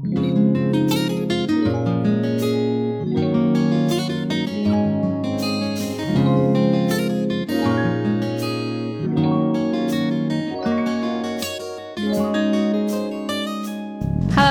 Hello，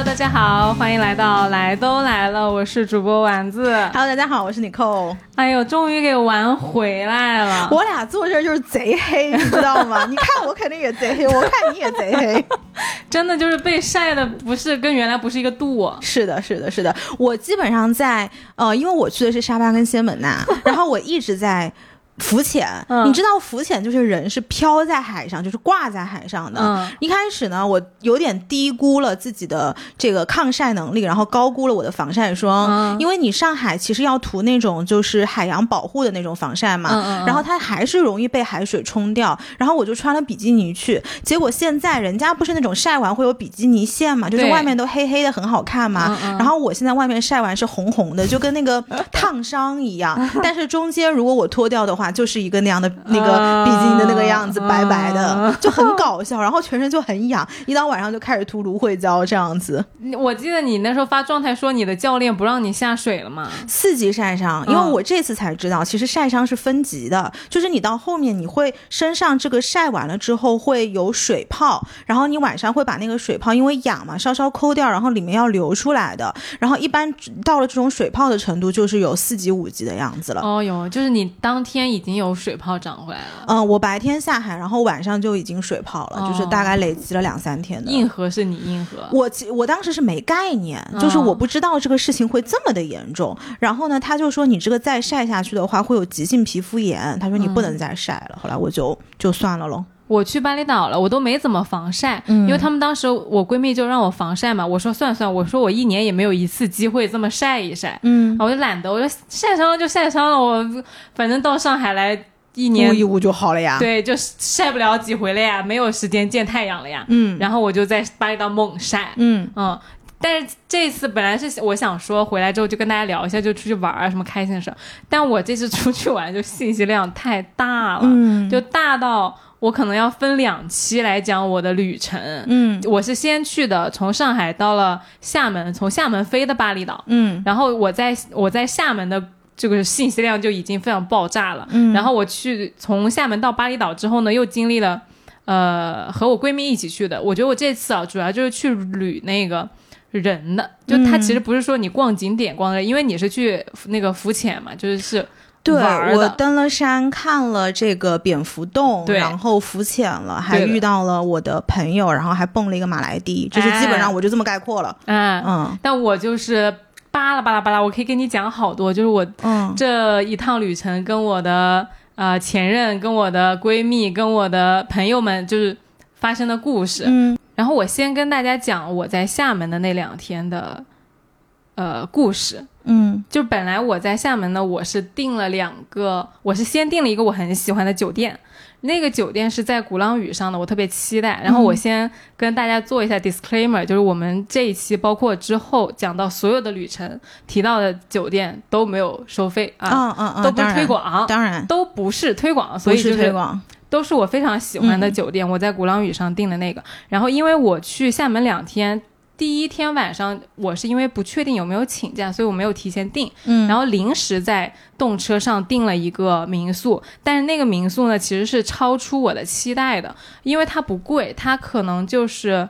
大家好，欢迎来到来都来了，我是主播丸子。Hello，大家好，我是你扣。哎呦，终于给玩回来了。我俩做事就是贼黑，你知道吗？你看我肯定也贼黑，我看你也贼黑。真的就是被晒的，不是跟原来不是一个度。是的，是的，是的。我基本上在呃，因为我去的是沙巴跟仙本那，然后我一直在。浮潜，嗯你知道浮潜就是人是飘在海上，就是挂在海上的。嗯一开始呢，我有点低估了自己的这个抗晒能力，然后高估了我的防晒霜。嗯因为你上海其实要涂那种就是海洋保护的那种防晒嘛，然后它还是容易被海水冲掉。然后我就穿了比基尼去，结果现在人家不是那种晒完会有比基尼线嘛，就是外面都黑黑的，很好看嘛。然后我现在外面晒完是红红的，就跟那个烫伤一样。但是中间如果我脱掉的话，就是一个那样的那个比基尼的那个样子，啊白白的啊，就很搞笑。然后全身就很痒，一到晚上就开始涂芦荟胶这样子。我记得你那时候发状态说你的教练不让你下水了嘛？四级晒伤，因为嗯我这次才知道，其实晒伤是分级的，就是你到后面你会身上这个晒完了之后会有水泡，然后你晚上会把那个水泡因为痒嘛稍稍抠掉，然后里面要流出来的，然后一般到了这种水泡的程度就是有四级五级的样子了。哦哟，就是你当天已经有水泡长回来了，嗯、我白天下海，然后晚上就已经水泡了，哦就是大概累积了两三天的。硬核是你硬核。我其我当时是没概念，就是我不知道这个事情会这么的严重。然后呢，他就说你这个再晒下去的话会有急性皮肤炎，他说你不能再晒了。后来我就就算了喽。我去巴厘岛了，我都没怎么防晒，因为他们当时我闺蜜就让我防晒嘛，我说算算，我说我一年也没有一次机会这么晒一晒，嗯，我就懒得，我说晒伤了就晒伤了，我反正到上海来一年捂一捂就好了呀。，对，就晒不了几回了呀，没有时间见太阳了呀。嗯然后我就在巴厘岛猛晒，嗯嗯。但是这次本来是我想说回来之后就跟大家聊一下，就出去玩啊什么开心的事儿。但我这次出去玩就信息量太大了，嗯就大到我可能要分两期来讲我的旅程。嗯我是先去的，从上海到了厦门，从厦门飞的巴厘岛，嗯然后我在我在厦门的这个信息量就已经非常爆炸了。嗯然后我去从厦门到巴厘岛之后呢，又经历了呃和我闺蜜一起去的。我觉得我这次啊，主要就是去旅那个人的，就它其实不是说你逛景点逛的，因为你是去那个浮潜嘛，就是是对我登了山，看了这个蝙蝠洞，然后浮潜了，还遇到了我的朋友，然后还蹦了一个马来地，就是基本上哎我就这么概括了。嗯，嗯但我就是巴拉巴拉巴拉，我可以跟你讲好多，就是我嗯这一趟旅程跟我的呃前任、跟我的闺蜜、跟我的朋友们就是发生的故事。嗯然后我先跟大家讲我在厦门的那两天的呃故事。嗯就本来我在厦门呢，我是订了两个，我是先订了一个我很喜欢的酒店，那个酒店是在鼓浪屿上的，我特别期待。然后我先跟大家做一下 disclaimer，就是我们这一期包括之后讲到所有的旅程提到的酒店都没有收费啊，嗯嗯嗯，都不是推广，当然都不是推广，所以就推广。都是我非常喜欢的酒店，我在鼓浪屿上订的那个。然后因为我去厦门两天，第一天晚上我是因为不确定有没有请假，所以我没有提前订，嗯然后临时在动车上订了一个民宿，但是那个民宿呢其实是超出我的期待的，因为它不贵，它可能就是。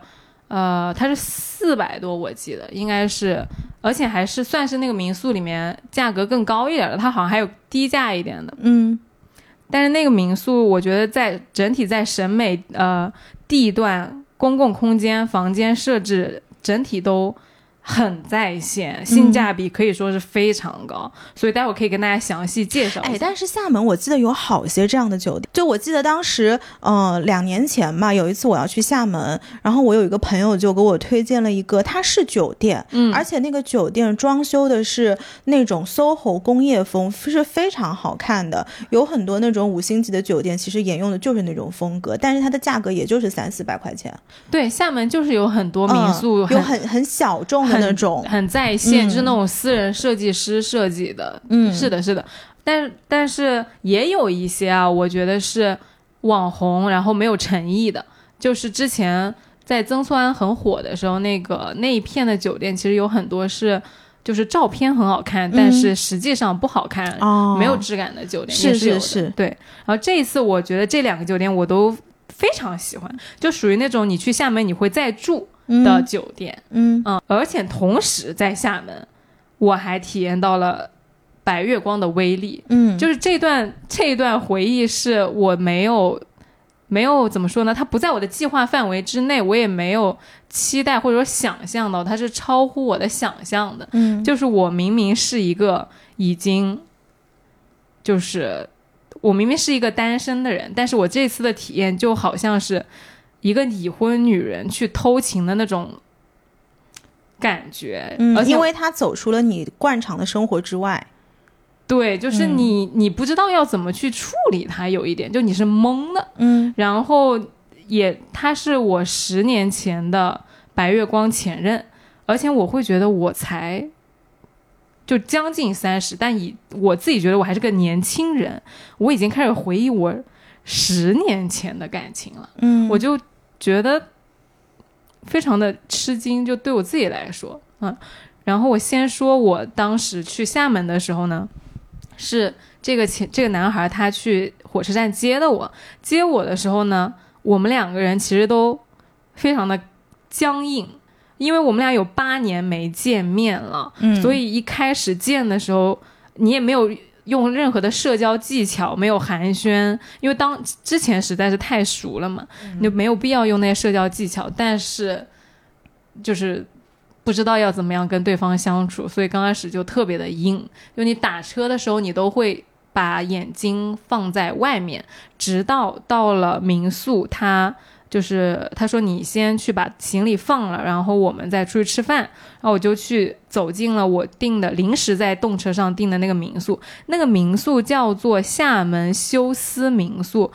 呃，它是四百多，我记得应该是，而且还是算是那个民宿里面价格更高一点的，它好像还有低价一点的。嗯但是那个民宿，我觉得在整体在审美、呃地段、公共空间、房间设置整体都很在线，性价比可以说是非常高，所以待会儿可以跟大家详细介绍。哎，但是厦门我记得有好些这样的酒店，就我记得当时，呃，两年前吧，有一次我要去厦门，然后我有一个朋友就给我推荐了一个，它是酒店，嗯而且那个酒店装修的是那种 SOHO 工业风，是非常好看的。有很多那种五星级的酒店，其实沿用的就是那种风格，但是它的价格也就是三四百块钱，对，厦门就是有很多民宿嗯有很很小众的很那种，很在线，嗯就是那种私人设计师设计的。嗯是的，是的。但但是也有一些啊，我觉得是网红，然后没有诚意的，就是之前在曾厝垵很火的时候，那个那一片的酒店其实有很多是。就是照片很好看，但是实际上不好看，哦，没有质感的酒店是是是对。然后这一次，我觉得这两个酒店我都非常喜欢，就属于那种你去厦门你会再住的酒店，嗯。嗯，而且同时在厦门，我还体验到了白月光的威力，嗯，就是这段这一段回忆是我没有没有怎么说呢？它不在我的计划范围之内，我也没有期待或者说想象到，它是超乎我的想象的。嗯。就是我明明是一个已经，就是我明明是一个单身的人，但是我这次的体验就好像是一个已婚女人去偷情的那种感觉，而嗯，且因为她走出了你惯常的生活之外，对，就是嗯。你、你不知道要怎么去处理她，有一点就你是懵的，嗯。然后也他是我十年前的白月光前任，而且我会觉得我才就将近三十，但以我自己觉得我还是个年轻人，我已经开始回忆我十年前的感情了，嗯，我就觉得非常的吃惊，就对我自己来说，嗯，然后我先说我当时去厦门的时候呢，是这个前这个男孩他去火车站接的我，接我的时候呢，我们两个人其实都非常的僵硬，因为我们俩有八年没见面了，嗯，所以一开始见的时候，你也没有用任何的社交技巧，没有寒暄，因为当之前实在是太熟了嘛，你就没有必要用那些社交技巧。但是就是不知道要怎么样跟对方相处，所以刚开始就特别的硬。就你打车的时候，你都会把眼睛放在外面，直到到了民宿，他。就是他说你先去把行李放了，然后我们再出去吃饭。然后我就去走进了我订的临时在动车上订的那个民宿，那个民宿叫做厦门休斯民宿，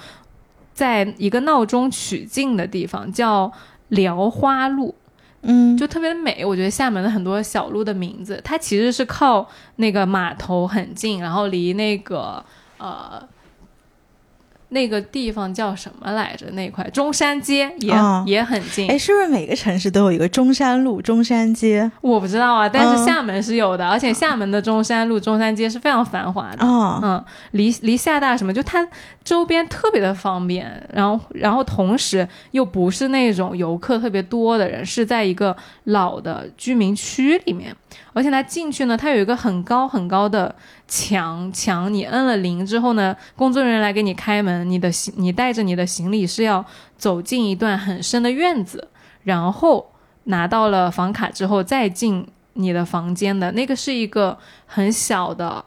在一个闹中取静的地方叫辽花路，嗯，就特别的美。我觉得厦门的很多小路的名字，它其实是靠那个码头很近，然后离那个呃。那个地方叫什么来着？那块中山街也、哦也很近。哎，是不是每个城市都有一个中山路、中山街？我不知道啊，但是嗯厦门是有的，而且厦门的中山路、中山街是非常繁华的。哦，嗯，离离厦大什么，就它周边特别的方便，然后然后同时又不是那种游客特别多的人，是在一个老的居民区里面，而且它进去呢，它有一个很高很高的墙，墙你摁了铃之后呢，工作人员来给你开门，你的行你带着你的行李是要走进一段很深的院子，然后拿到了房卡之后再进你的房间的那个是一个很小的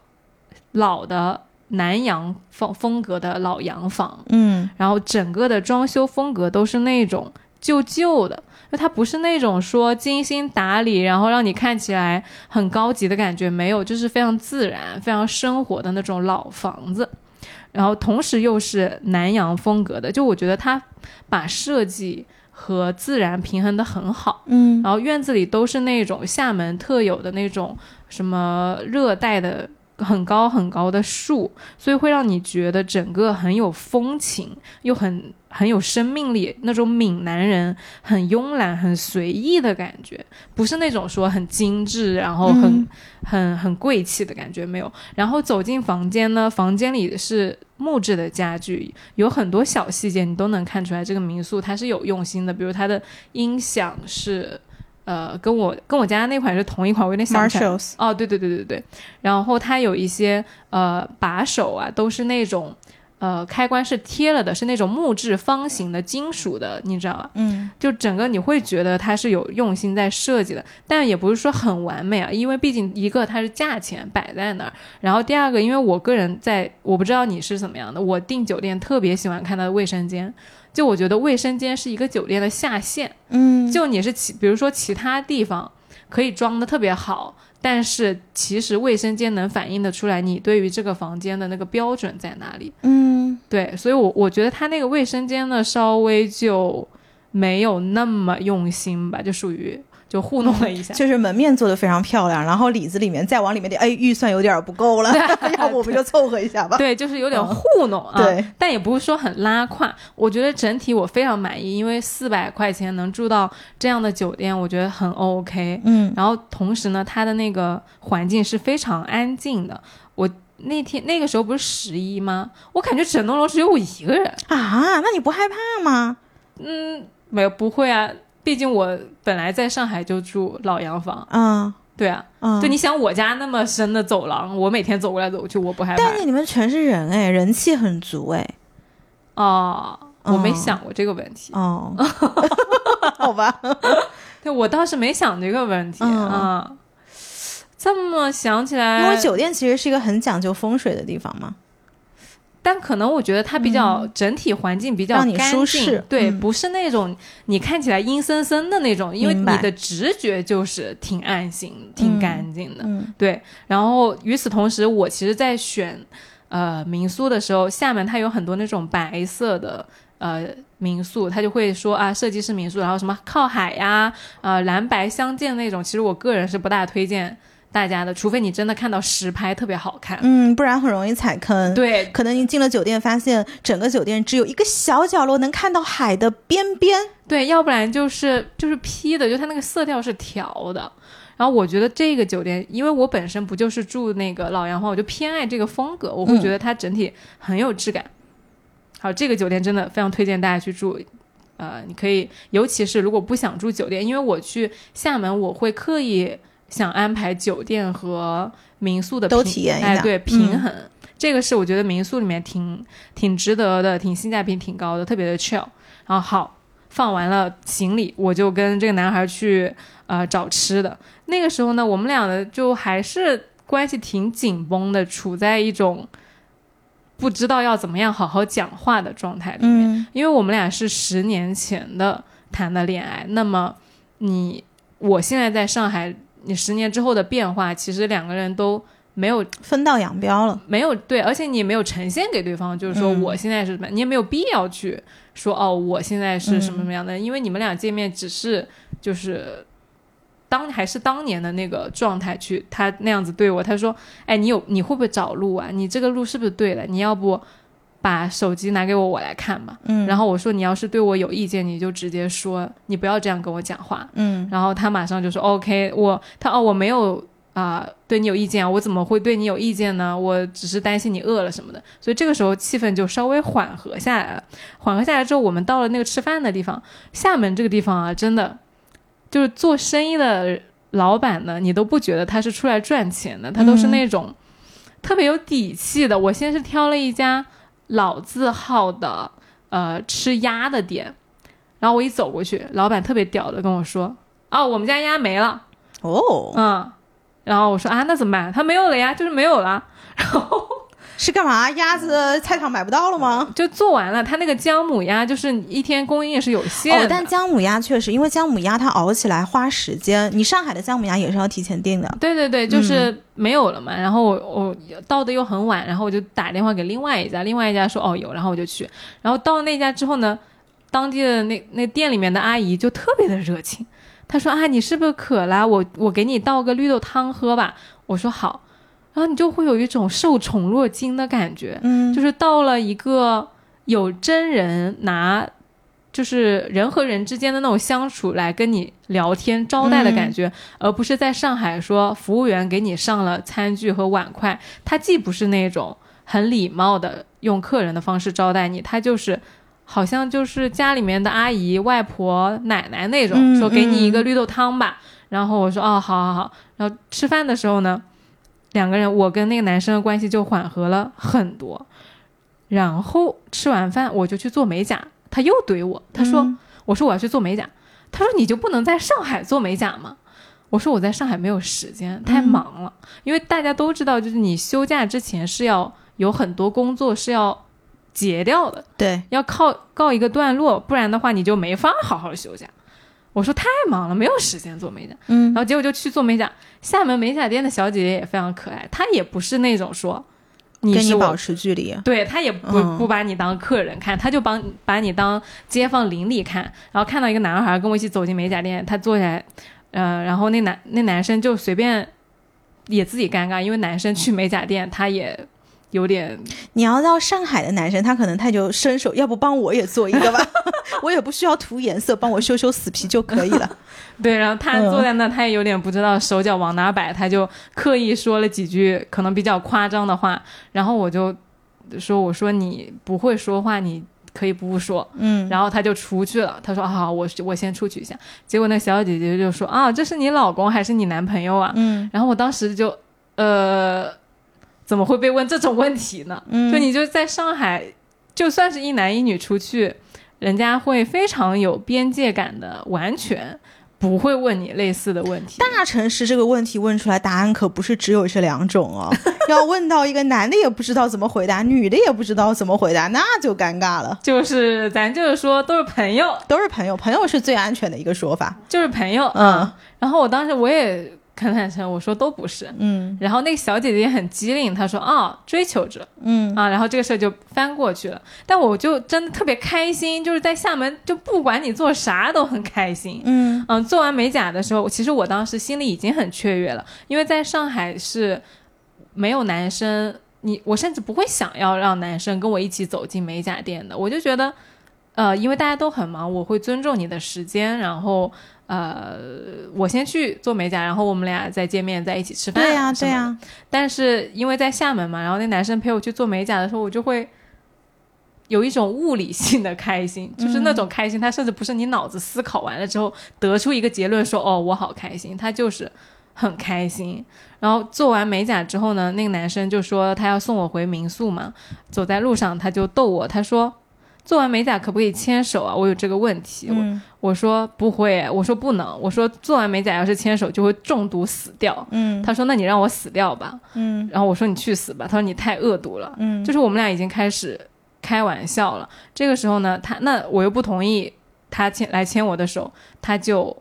老的南洋风风格的老洋房，嗯然后整个的装修风格都是那种旧旧的，就它不是那种说精心打理，然后让你看起来很高级的感觉，没有，就是非常自然、非常生活的那种老房子。然后同时又是南洋风格的，就我觉得它把设计和自然平衡的很好。嗯然后院子里都是那种厦门特有的那种什么热带的很高很高的树，所以会让你觉得整个很有风情，又很很有生命力，那种闽南人很慵懒、很随意的感觉，不是那种说很精致，然后很、嗯很很贵气的感觉没有。然后走进房间呢，房间里是木质的家具，有很多小细节你都能看出来，这个民宿它是有用心的，比如它的音响是。呃，跟我跟我家那款是同一款，我有点想不起来。，Marshalls，哦，对对对对对，然后它有一些呃把手啊，都是那种呃开关是贴了的，是那种木质方形的金属的，你知道吧？嗯就整个你会觉得它是有用心在设计的，但也不是说很完美啊，因为毕竟一个它是价钱摆在那儿，然后第二个，因为我个人在我不知道你是怎么样的，我订酒店特别喜欢看它的卫生间，就我觉得卫生间是一个酒店的下限。嗯，就你是其，比如说其他地方可以装的特别好，但是其实卫生间能反映的出来你对于这个房间的那个标准在哪里。嗯对，所以我我觉得他那个卫生间呢，稍微就没有那么用心吧，就属于就糊弄了一下。就是门面做的非常漂亮，然后里子里面再往里面点，哎，预算有点不够了，要不我们就凑合一下吧。对，就是有点糊弄啊，对，但也不是说很拉胯。我觉得整体我非常满意，因为四百块钱能住到这样的酒店，我觉得很 OK。嗯，然后同时呢，它的那个环境是非常安静的。我那天那个时候不是十一吗？我感觉整栋楼只有我一个人啊，那你不害怕吗？嗯，没有，不会啊。毕竟我本来在上海就住老洋房，嗯，对啊，嗯，对，你想我家那么深的走廊，我每天走过来走去，我不害怕。但是你们全是人哎，人气很足哎。哦，我没想过这个问题。哦 好吧，对我倒是没想这个问题啊。这么想起来，因为酒店其实是一个很讲究风水的地方嘛。但可能我觉得它比较整体环境比较舒适，对，不是那种你看起来阴森森的那种，因为你的直觉就是挺安心、挺干净的，对。然后与此同时，我其实，在选呃民宿的时候，厦门它有很多那种白色的呃民宿，他就会说啊，设计师民宿，然后什么靠海呀，呃蓝白相间那种，其实我个人是不大推荐。大家的，除非你真的看到实拍特别好看，嗯，不然很容易踩坑。对，可能你进了酒店，发现整个酒店只有一个小角落能看到海的边边。对，要不然就是就是 P 的，就它那个色调是调的。然后我觉得这个酒店，因为我本身不就是住那个老洋房，我就偏爱这个风格，我会觉得它整体很有质感。好，这个酒店真的非常推荐大家去住。呃，你可以，尤其是如果不想住酒店，因为我去厦门，我会刻意。想安排酒店和民宿的都体验一下，哎，对，平衡，这个是我觉得民宿里面挺挺值得的，挺性价比挺高的，特别的 chill。然后好，放完了行李，我就跟这个男孩去呃找吃的。那个时候呢，我们俩的就还是关系挺紧绷的，处在一种不知道要怎么样好好讲话的状态里面，因为我们俩是十年前的谈的恋爱。那么你，我现在在上海。你十年之后的变化，其实两个人都没有分道扬镳了，没有对，而且你也没有呈现给对方，就是说我现在是什么，你也没有必要去说哦，我现在是什么什么样的，因为你们俩见面只是就是当还是当年的那个状态去，他那样子对我，他说，哎，你有你会不会找路啊？你这个路是不是对的？你要不？把手机拿给我，我来看嘛。嗯，然后我说你要是对我有意见，你就直接说，你不要这样跟我讲话。嗯，然后他马上就说 OK，我他哦我没有啊对你有意见啊，我怎么会对你有意见呢？我只是担心你饿了什么的。所以这个时候气氛就稍微缓和下来了。缓和下来之后，我们到了那个吃饭的地方。厦门这个地方啊，真的就是做生意的老板呢，你都不觉得他是出来赚钱的，他都是那种特别有底气的。我先是挑了一家。老字号的，呃，吃鸭的店，然后我一走过去，老板特别屌的跟我说：“哦，我们家鸭没了。”哦，嗯，然后我说：“啊，那怎么办？他没有了呀，就是没有了。” 然后。是干嘛？鸭子菜场买不到了吗？就做完了，它那个姜母鸭就是一天供应是有限的。哦，但姜母鸭确实，因为姜母鸭它熬起来花时间，你上海的姜母鸭也是要提前订的。对对对，就是没有了嘛。然后我我到的又很晚，然后我就打电话给另外一家，另外一家说哦有，然后我就去。然后到那家之后呢，当地的那那店里面的阿姨就特别的热情，她说啊你是不是渴了？我我给你倒个绿豆汤喝吧。我说好。然后你就会有一种受宠若惊的感觉，嗯，就是到了一个有真人拿，就是人和人之间的那种相处来跟你聊天招待的感觉，而不是在上海说服务员给你上了餐具和碗筷，他既不是那种很礼貌的用客人的方式招待你，他就是好像就是家里面的阿姨、外婆、奶奶那种，说给你一个绿豆汤吧，然后我说哦，好好好，然后吃饭的时候呢。两个人，我跟那个男生的关系就缓和了很多。然后吃完饭，我就去做美甲，他又怼我，他说：“我说我要去做美甲。”他说：“你就不能在上海做美甲吗？”我说：“我在上海没有时间，太忙了。因为大家都知道，就是你休假之前是要有很多工作是要结掉的，对，要靠告一个段落，不然的话你就没法好好休假。”我说太忙了，没有时间做美甲。嗯，然后结果就去做美甲。厦门美甲店的小姐姐也非常可爱，她也不是那种说，跟你保持距离。对她也不不把你当客人看，她就帮把你当街坊邻里看。然后看到一个男孩跟我一起走进美甲店，他坐下来，呃，然后那男那男生就随便也自己尴尬，因为男生去美甲店他也有点你要到上海的男生，他可能他就伸手，要不帮我也做一个吧，我也不需要涂颜色，帮我修修死皮就可以了。对，然后他嗯坐在那，他也有点不知道手脚往哪摆，他就刻意说了几句可能比较夸张的话，然后我就说：“我说你不会说话，你可以不说。”嗯，然后他就出去了。他说：“啊，我我先出去一下。”结果那小姐姐就说：“啊，这是你老公还是你男朋友啊？”嗯然后我当时就呃，怎么会被问这种问题呢？嗯就你就在上海，就算是一男一女出去，人家会非常有边界感的，完全不会问你类似的问题。大城市这个问题问出来，答案可不是只有这两种哦。要问到一个男的也不知道怎么回答，女的也不知道怎么回答，那就尴尬了。就是咱就是说都是朋友，都是朋友，朋友是最安全的一个说法。就是朋友。嗯然后我当时我也很坦诚，我说都不是。嗯然后那个小姐姐也很机灵，她说啊，追求者嗯啊，然后这个事儿就翻过去了。但我就真的特别开心，就是在厦门，就不管你做啥都很开心。嗯嗯，做完美甲的时候，其实我当时心里已经很雀跃了，因为在上海是没有男生，你我甚至不会想要让男生跟我一起走进美甲店的，我就觉得，呃，因为大家都很忙，我会尊重你的时间，然后呃，我先去做美甲，然后我们俩再见面，在一起吃饭。对呀、对呀、但是因为在厦门嘛，然后那男生陪我去做美甲的时候，我就会有一种物理性的开心，就是那种开心，他甚至不是你脑子思考完了之后得出一个结论说哦我好开心，他就是很开心。然后做完美甲之后呢，那个男生就说他要送我回民宿嘛，走在路上他就逗我，他说。做完美甲可不可以牵手啊？我有这个问题。嗯我我说不会，我说不能，我说做完美甲要是牵手就会中毒死掉。嗯他说那你让我死掉吧。嗯然后我说你去死吧，他说你太恶毒了，嗯就是我们俩已经开始开玩笑了。这个时候呢，他那我又不同意他牵来牵我的手，他就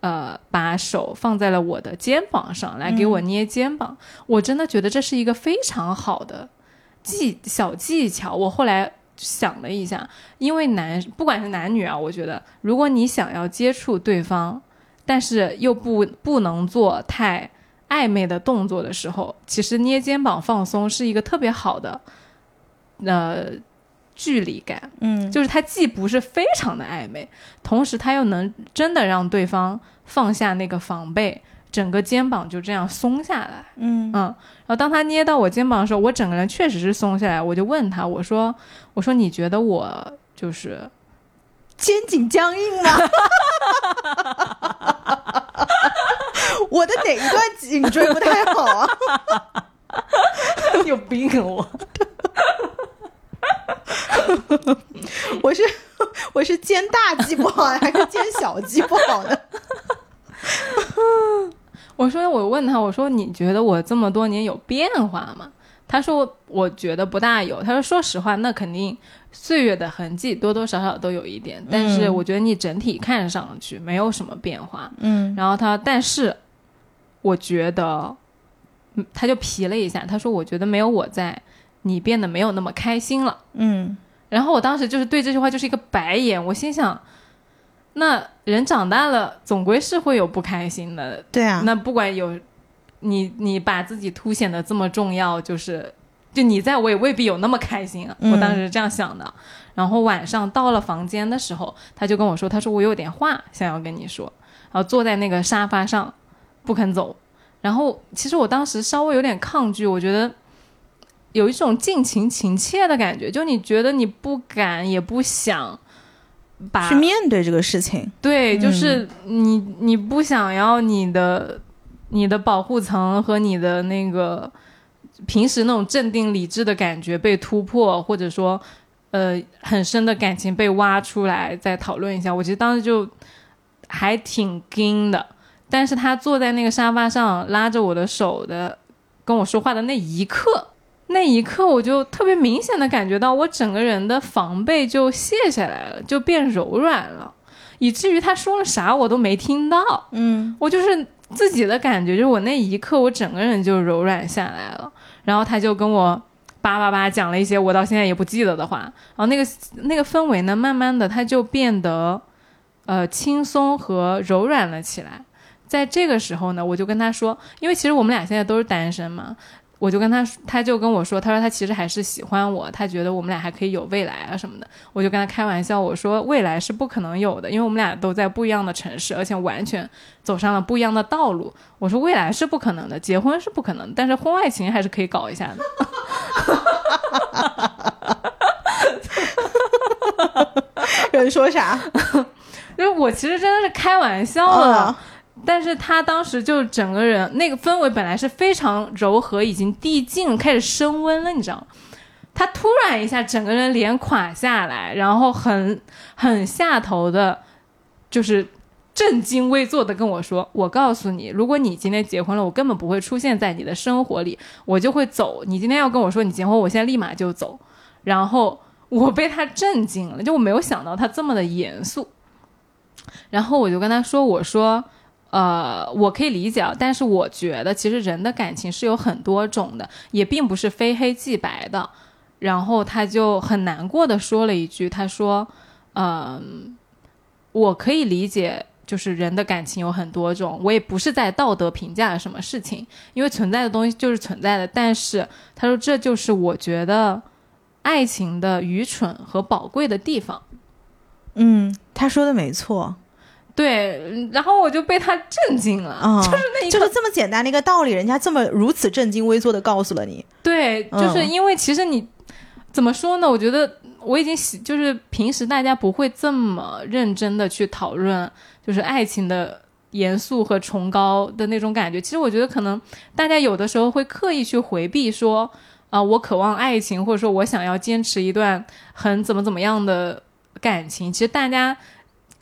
呃把手放在了我的肩膀上来给我捏肩膀。我真的觉得这是一个非常好的技小技巧。我后来。想了一下，因为男不管是男女啊，我觉得如果你想要接触对方，但是又不不能做太暧昧的动作的时候，其实捏肩膀放松是一个特别好的，呃，距离感，嗯。就是它既不是非常的暧昧，同时它又能真的让对方放下那个防备，整个肩膀就这样松下来。嗯嗯，然后当他捏到我肩膀的时候，我整个人确实是松下来，我就问他，我说，我说你觉得我就是肩颈僵硬吗？我的哪一段颈椎不太好啊？有病啊我？我是我是肩大肌不好还是肩小肌不好呢？我说我问他，我说你觉得我这么多年有变化吗？他说我觉得不大有。他说说实话，那肯定岁月的痕迹多多少少都有一点，但是我觉得你整体看上去没有什么变化。嗯然后他，但是我觉得，嗯他就皮了一下，他说我觉得没有我在，你变得没有那么开心了。嗯然后我当时就是对这句话就是一个白眼，我心想，那人长大了总归是会有不开心的，对啊，那不管有你，你把自己凸显的这么重要，就是就你在我也未必有那么开心啊。嗯我当时是这样想的。然后晚上到了房间的时候，他就跟我说，他说我有点话想要跟你说，然后坐在那个沙发上不肯走。然后其实我当时稍微有点抗拒，我觉得有一种近情情切的感觉，就你觉得你不敢也不想把去面对这个事情。对，嗯就是你你不想要你的你的保护层和你的那个平时那种镇定理智的感觉被突破，或者说呃很深的感情被挖出来，再讨论一下。我其实当时就还挺惊的，但是他坐在那个沙发上拉着我的手的跟我说话的那一刻。那一刻，我就特别明显的感觉到，我整个人的防备就卸下来了，就变柔软了，以至于他说了啥我都没听到。嗯我就是自己的感觉，就是我那一刻，我整个人就柔软下来了。然后他就跟我叭叭叭讲了一些我到现在也不记得的话，然后那个那个氛围呢，慢慢的他就变得呃轻松和柔软了起来。在这个时候呢，我就跟他说，因为其实我们俩现在都是单身嘛，我就跟他，他就跟我说，他说他其实还是喜欢我，他觉得我们俩还可以有未来啊什么的。我就跟他开玩笑，我说未来是不可能有的，因为我们俩都在不一样的城市，而且完全走上了不一样的道路。我说未来是不可能的，结婚是不可能，但是婚外情还是可以搞一下的。有 人说啥？因 为我其实真的是开玩笑的，但是他当时就整个人那个氛围本来是非常柔和，已经递进开始升温了，你知道吗？他突然一下整个人脸垮下来，然后很很下头的，就是正襟危坐的跟我说：“我告诉你，如果你今天结婚了，我根本不会出现在你的生活里，我就会走。你今天要跟我说你结婚，我现在立马就走。”然后我被他震惊了，就我没有想到他这么的严肃。然后我就跟他说：“我说，呃，我可以理解，但是我觉得其实人的感情是有很多种的，也并不是非黑即白的。”然后他就很难过的说了一句：“他说，嗯，我可以理解，就是人的感情有很多种，我也不是在道德评价什么事情，因为存在的东西就是存在的。但是他说，这就是我觉得爱情的愚蠢和宝贵的地方。”嗯，他说的没错，对，然后我就被他震惊了，就是那就是这么简单的一个道理，人家这么如此正襟危坐的告诉了你，对，就是因为其实你怎么说呢？我觉得我已经喜，就是平时大家不会这么认真的去讨论，就是爱情的严肃和崇高的那种感觉。其实我觉得可能大家有的时候会刻意去回避说，啊，我渴望爱情，或者说我想要坚持一段很怎么怎么样的。感情其实大家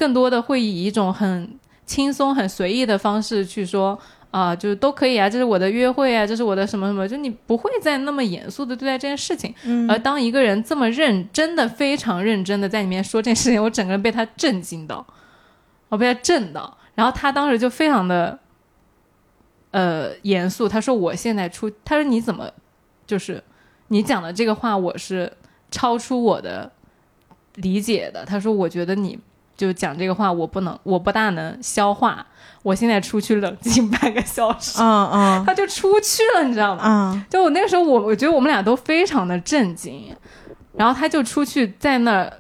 更多的会以一种很轻松、很随意的方式去说啊，就是都可以啊，这是我的约会啊，这是我的什么什么，就你不会再那么严肃的对待这件事情。嗯。而当一个人这么认真的、非常认真的在里面说这件事情，我整个人被他震惊到，我被他震到。然后他当时就非常的呃严肃，他说：“我现在出，他说你怎么就是你讲的这个话，我是超出我的。”理解的，他说：“我觉得你就讲这个话，我不能，我不大能消化。我现在出去冷静半个小时。”嗯嗯，他就出去了，你知道吗？嗯，就我那个时候，我我觉得我们俩都非常的震惊。然后他就出去在那儿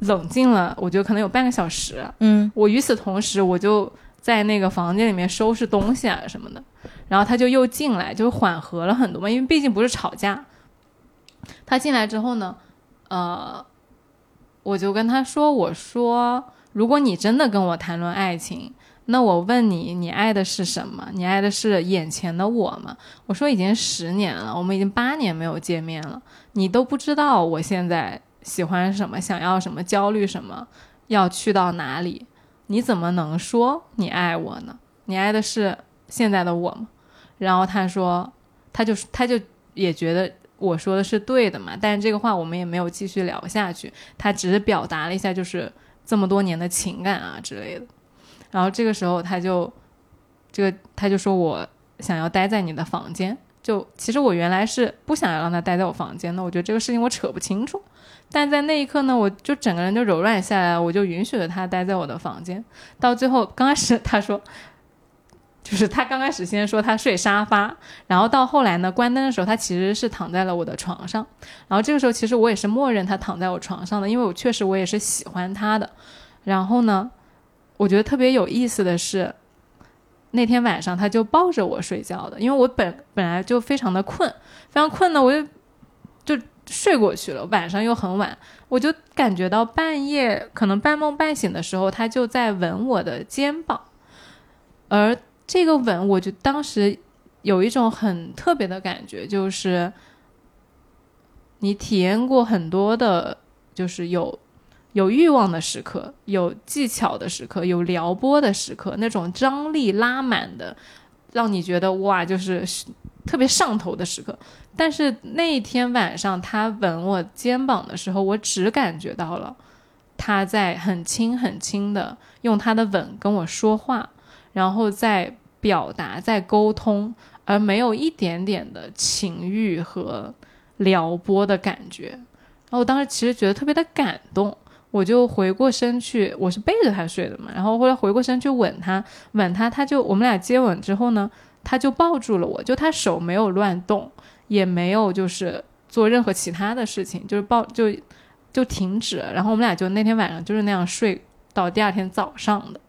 冷静了，我觉得可能有半个小时。嗯，我与此同时，我就在那个房间里面收拾东西啊什么的。然后他就又进来，就缓和了很多嘛，因为毕竟不是吵架。他进来之后呢，呃。我就跟他说：“我说，如果你真的跟我谈论爱情，那我问你，你爱的是什么？你爱的是眼前的我吗？”我说：“已经十年了，我们已经八年没有见面了，你都不知道我现在喜欢什么，想要什么，焦虑什么，要去到哪里？你怎么能说你爱我呢？你爱的是现在的我吗？”然后他说：“他就他就也觉得。”我说的是对的嘛？但是这个话我们也没有继续聊下去，他只是表达了一下，就是这么多年的情感啊之类的。然后这个时候他就，这个他就说我想要待在你的房间。就其实我原来是不想要让他待在我房间的，我觉得这个事情我扯不清楚。但在那一刻呢，我就整个人就柔软下来，我就允许了他待在我的房间。到最后刚开始他说。就是他刚开始先说他睡沙发，然后到后来呢，关灯的时候他其实是躺在了我的床上，然后这个时候其实我也是默认他躺在我床上的，因为我确实我也是喜欢他的。然后呢，我觉得特别有意思的是，那天晚上他就抱着我睡觉的，因为我本本来就非常的困，非常困呢，我就就睡过去了。晚上又很晚，我就感觉到半夜可能半梦半醒的时候，他就在吻我的肩膀，而。这个吻，我就当时有一种很特别的感觉，就是你体验过很多的，就是有有欲望的时刻，有技巧的时刻，有撩拨的时刻，那种张力拉满的，让你觉得哇，就是特别上头的时刻。但是那一天晚上，他吻我肩膀的时候，我只感觉到了他在很轻很轻的用他的吻跟我说话。然后在表达，在沟通，而没有一点点的情欲和撩拨的感觉。然后我当时其实觉得特别的感动，我就回过身去，我是背着他睡的嘛，然后后来回过身去吻他，吻他，他就我们俩接吻之后呢，他就抱住了我，就他手没有乱动，也没有就是做任何其他的事情，就是抱就就停止，然后我们俩就那天晚上就是那样睡到第二天早上的，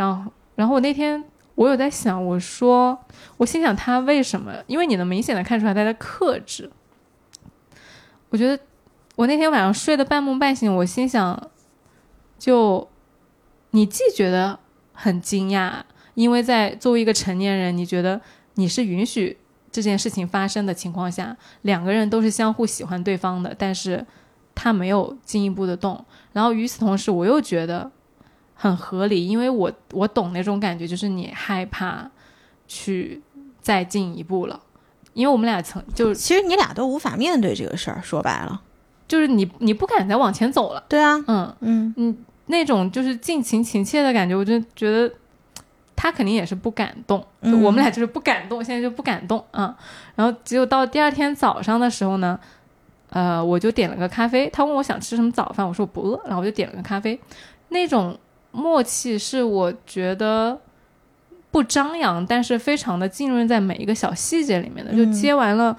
然后然后我那天我有在想，我说我心想他为什么？因为你能明显的看出来他在克制，我觉得。我那天晚上睡得半梦半醒，我心想，就你既觉得很惊讶，因为在作为一个成年人，你觉得你是允许这件事情发生的情况下，两个人都是相互喜欢对方的，但是他没有进一步的动。然后与此同时，我又觉得很合理，因为我我懂那种感觉，就是你害怕去再进一步了，因为我们俩曾就其实你俩都无法面对这个事儿，说白了。就是你，你不敢再往前走了。对啊，嗯嗯嗯，那种就是尽情情切的感觉，我就觉得他肯定也是不敢动。我们俩就是不敢动，现在就不敢动啊。然后只有到第二天早上的时候呢，呃，我就点了个咖啡。他问我想吃什么早饭，我说我不饿，然后我就点了个咖啡。那种默契是我觉得不张扬，但是非常的浸润在每一个小细节里面的。就接完了。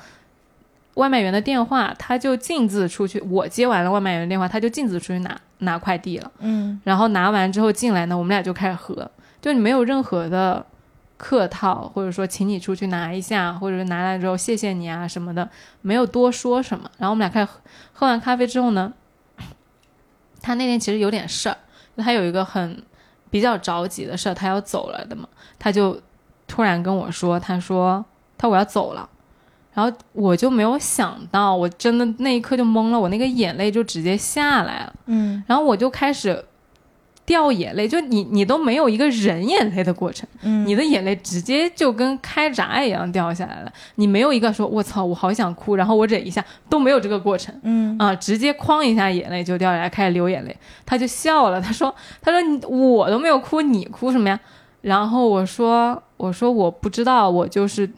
外卖员的电话，他就径自出去。我接完了外卖员的电话，他就径自出去拿拿快递了。嗯，然后拿完之后进来呢，我们俩就开始喝，就你没有任何的客套，或者说请你出去拿一下，或者是拿来之后谢谢你啊什么的，没有多说什么。然后我们俩开始喝，喝完咖啡之后呢，他那天其实有点事儿，他有一个很比较着急的事，他要走了的嘛，他就突然跟我说，他说他我要走了。然后我就没有想到，我真的那一刻就懵了，我那个眼泪就直接下来了。嗯，然后我就开始掉眼泪，就你你都没有一个人眼泪的过程，嗯，你的眼泪直接就跟开闸一样掉下来了。你没有一个说“我操，我好想哭”，然后我忍一下都没有这个过程。嗯啊，直接哐一下眼泪就掉下来，开始流眼泪。他就笑了，他说：“他说你我都没有哭，你哭什么呀？”然后我说：“我说我不知道，我就是。”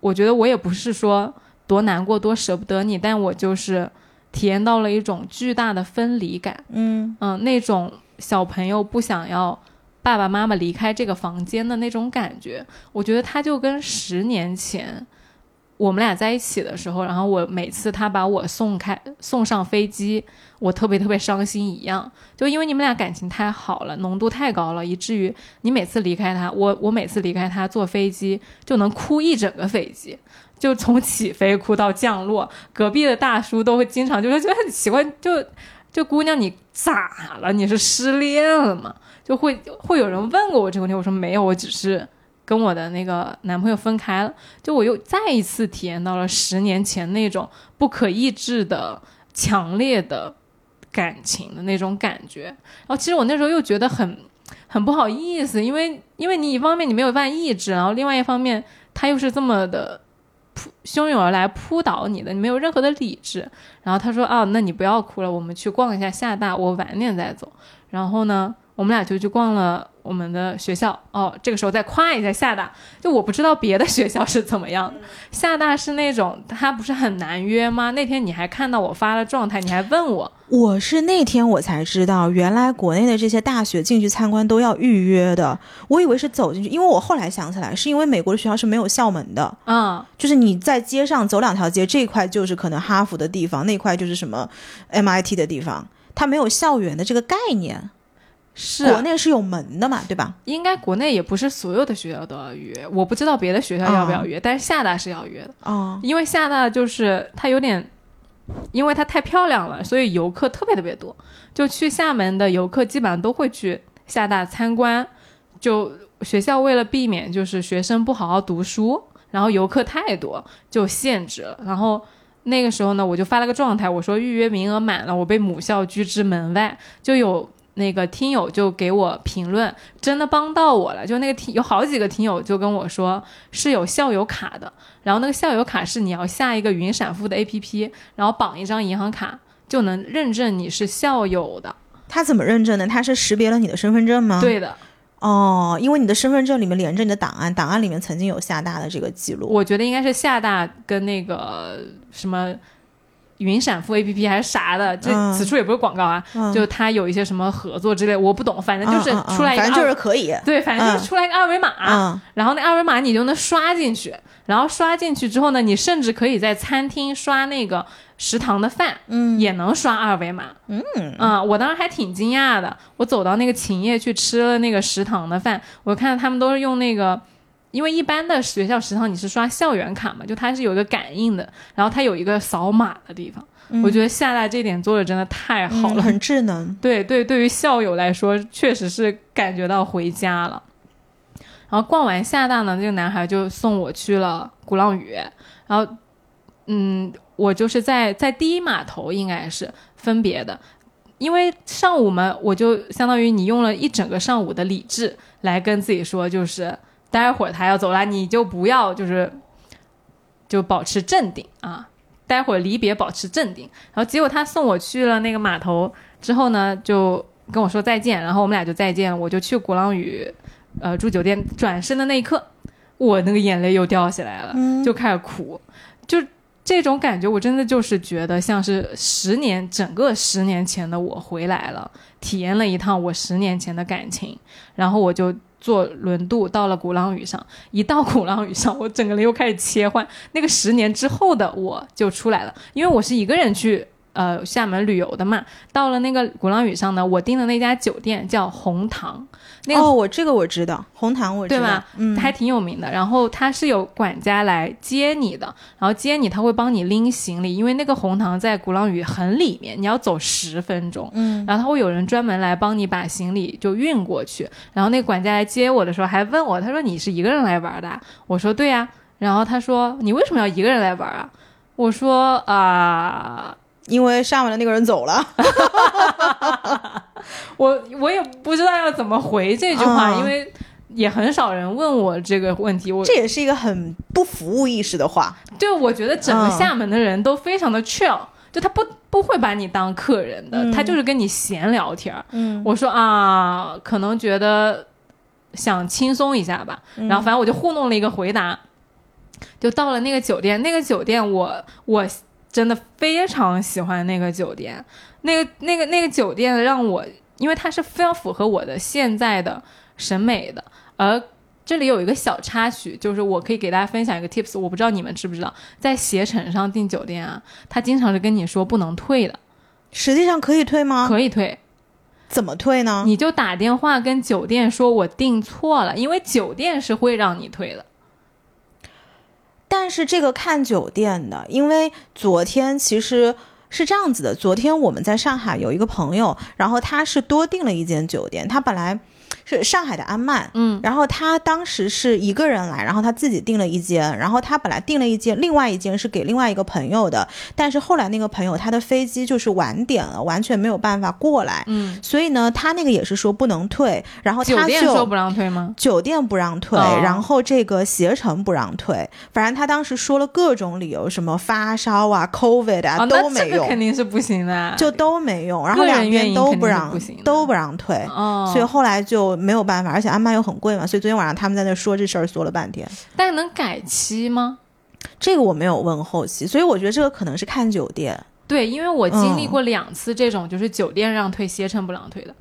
我觉得我也不是说多难过、多舍不得你，但我就是体验到了一种巨大的分离感。嗯嗯，那种小朋友不想要爸爸妈妈离开这个房间的那种感觉，我觉得他就跟十年前。我们俩在一起的时候，然后我每次他把我送开送上飞机，我特别特别伤心一样。就因为你们俩感情太好了，浓度太高了，以至于你每次离开他，我我每次离开他坐飞机就能哭一整个飞机，就从起飞哭到降落。隔壁的大叔都会经常就说觉得很奇怪，就就姑娘你咋了？你是失恋了吗？就会会有人问过我这个问题，我说没有，我只是。跟我的那个男朋友分开了，就我又再一次体验到了十年前那种不可抑制的强烈的感情的那种感觉。然后其实我那时候又觉得很很不好意思，因为因为你一方面你没有办法抑制，然后另外一方面他又是这么的扑汹涌而来扑倒你的，你没有任何的理智。然后他说：“哦，那你不要哭了，我们去逛一下厦大，我晚点再走。”然后呢，我们俩就去逛了。我们的学校哦，这个时候再夸一下厦大，就我不知道别的学校是怎么样的。厦大是那种，它不是很难约吗？那天你还看到我发了状态，你还问我，我是那天我才知道，原来国内的这些大学进去参观都要预约的。我以为是走进去，因为我后来想起来，是因为美国的学校是没有校门的，嗯，就是你在街上走两条街，这块就是可能哈佛的地方，那块就是什么 MIT 的地方，它没有校园的这个概念。是国内是有门的嘛，对吧？应该国内也不是所有的学校都要约，我不知道别的学校要不要约，但是厦大是要约的啊。因为厦大就是它有点，因为它太漂亮了，所以游客特别特别多。就去厦门的游客基本上都会去厦大参观。就学校为了避免就是学生不好好读书，然后游客太多就限制了。然后那个时候呢，我就发了个状态，我说预约名额满了，我被母校拒之门外，就有。那个听友就给我评论，真的帮到我了。就那个听有好几个听友就跟我说是有校友卡的，然后那个校友卡是你要下一个云闪付的 APP，然后绑一张银行卡就能认证你是校友的。他怎么认证的？他是识别了你的身份证吗？对的。哦，因为你的身份证里面连着你的档案，档案里面曾经有厦大的这个记录。我觉得应该是厦大跟那个什么。云闪付 A P P 还是啥的，这嗯。此处也不是广告啊，嗯。就它有一些什么合作之类，我不懂，反正就是出来一个反正就是可以，对，反正就嗯是出来一个二维码，嗯。然后那二维码你就能刷进去，然后刷进去之后呢，你甚至可以在餐厅刷那个食堂的饭，嗯。也能刷二维码。嗯。啊、我当时还挺惊讶的。我走到那个秦业去吃了那个食堂的饭，我看到他们都是用那个，因为一般的学校食堂你是刷校园卡嘛，就它是有一个感应的，然后它有一个扫码的地方。我觉得厦大这点做的真的太好了，嗯很智能。对对，对于校友来说，确实是感觉到回家了。然后逛完厦大呢，这个男孩就送我去了鼓浪屿，然后，嗯，我就是在在第一码头应该是分别的，因为上午嘛，我就相当于你用了一整个上午的理智来跟自己说，就是待会儿他要走了，你就不要就是就保持镇定啊，待会儿离别保持镇定。然后结果他送我去了那个码头之后呢，就跟我说再见，然后我们俩就再见了。我就去鼓浪屿，呃，住酒店，转身的那一刻，我那个眼泪又掉下来了，就开始哭，就。这种感觉，我真的就是觉得像是十年，整个十年前的我回来了，体验了一趟我十年前的感情，然后我就坐轮渡到了鼓浪屿上。一到鼓浪屿上，我整个人又开始切换，那个十年之后的我就出来了，因为我是一个人去呃厦门旅游的嘛。到了那个鼓浪屿上呢，我订的那家酒店叫红糖，那个哦，我这个我知道，红糖我知道，对吧？嗯，还挺有名的。然后他是有管家来接你的，然后接你他会帮你拎行李，因为那个红糖在鼓浪屿很里面，你要走十分钟。嗯，然后他会有人专门来帮你把行李就运过去。然后那个管家来接我的时候还问我，他说你是一个人来玩的啊？我说对呀、然后他说你为什么要一个人来玩啊？我说啊、因为上面的那个人走了，我我也不知道要怎么回这句话，嗯因为也很少人问我这个问题。我这也是一个很不服务意识的话。对我觉得整个嗯厦门的人都非常的 chill，、就他不不会把你当客人的，嗯他就是跟你闲聊天儿。嗯我说啊，可能觉得想轻松一下吧，嗯然后反正我就糊弄了一个回答，就到了那个酒店。那个酒店我我真的非常喜欢那个酒店，那个那个那个酒店让我，因为它是非常符合我的现在的审美的，而。这里有一个小插曲，就是我可以给大家分享一个 tips，我不知道你们知不知道，在携程上订酒店啊，他经常是跟你说不能退的，实际上可以退吗？可以退，怎么退呢？你就打电话跟酒店说我订错了，因为酒店是会让你退的。但是这个看酒店的，因为昨天其实是这样子的，昨天我们在上海有一个朋友，然后他是多订了一间酒店，他本来是上海的安曼，嗯，然后他当时是一个人来，然后他自己订了一间，然后他本来订了一间，另外一间是给另外一个朋友的，但是后来那个朋友他的飞机就是晚点了，完全没有办法过来，嗯，所以呢，他那个也是说不能退，然后他就酒店说不让退吗？酒店不让退，哦然后这个携程不让退，反正他当时说了各种理由，什么发烧啊、COVID 啊、哦，都没用，肯定是不行的，就都没用，然后两边都让不行都不让退。哦，所以后来就没有办法，而且安曼又很贵嘛，所以昨天晚上他们在那说这事儿说了半天。但能改期吗？这个我没有问后期，所以我觉得这个可能是看酒店。对，因为我经历嗯过两次这种，就是酒店让退，携程不让退的。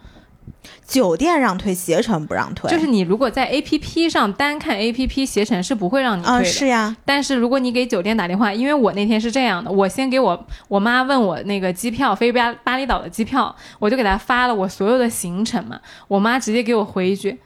酒店让退，携程不让退，就是你如果在 A P P 上单看 A P P，携程是不会让你退啊、的。是呀，但是如果你给酒店打电话，因为我那天是这样的，我先给我我妈问我那个机票飞巴巴厘岛的机票，我就给她发了我所有的行程嘛，我妈直接给我回一句：“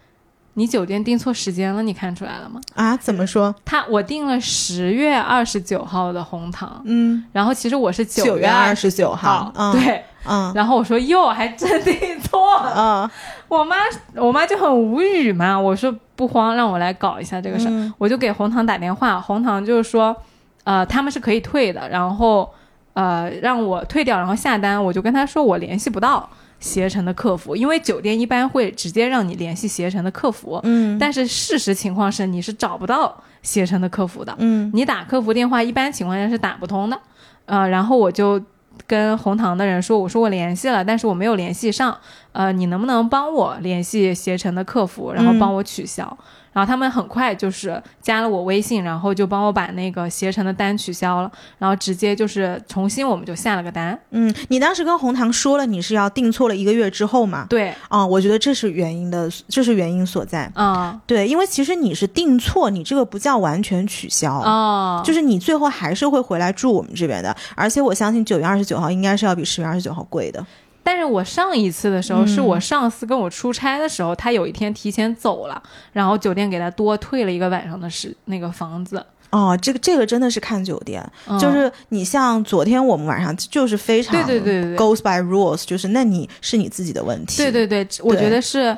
你酒店订错时间了，你看出来了吗啊，怎么说？？”她我订了十月二十九号的红糖，嗯，然后其实我是九月二十九九号，嗯，，对，嗯。然后我说哟，还真订错了，嗯。我妈我妈就很无语嘛，我说不慌，让我来搞一下这个事儿。嗯。我就给红糖打电话，红糖就是说，呃，他们是可以退的，然后呃让我退掉，然后下单，我就跟他说我联系不到携程的客服，因为酒店一般会直接让你联系携程的客服，嗯。但是事实情况是你是找不到携程的客服的，嗯。你打客服电话一般情况下是打不通的，呃，然后我就跟红糖的人说，我说我联系了，但是我没有联系上，呃，你能不能帮我联系携程的客服，然后帮我取消？然后他们很快就是加了我微信，然后就帮我把那个携程的单取消了，然后直接就是重新我们就下了个单。嗯，你当时跟红糖说了你是要订错了一个月之后嘛？对，啊、我觉得这是原因的，这是原因所在。啊对，因为其实你是订错，你这个不叫完全取消。哦，就是你最后还是会回来住我们这边的，而且我相信九月二十九号应该是要比十月二十九号贵的。但是我上一次的时候，是嗯我上司跟我出差的时候，他有一天提前走了，然后酒店给他多退了一个晚上的时那个房子。哦，这个这个真的是看酒店，嗯。就是你像昨天我们晚上就是非常对对对对对。goes by rules，就是那你是你自己的问题。对对对，我觉得是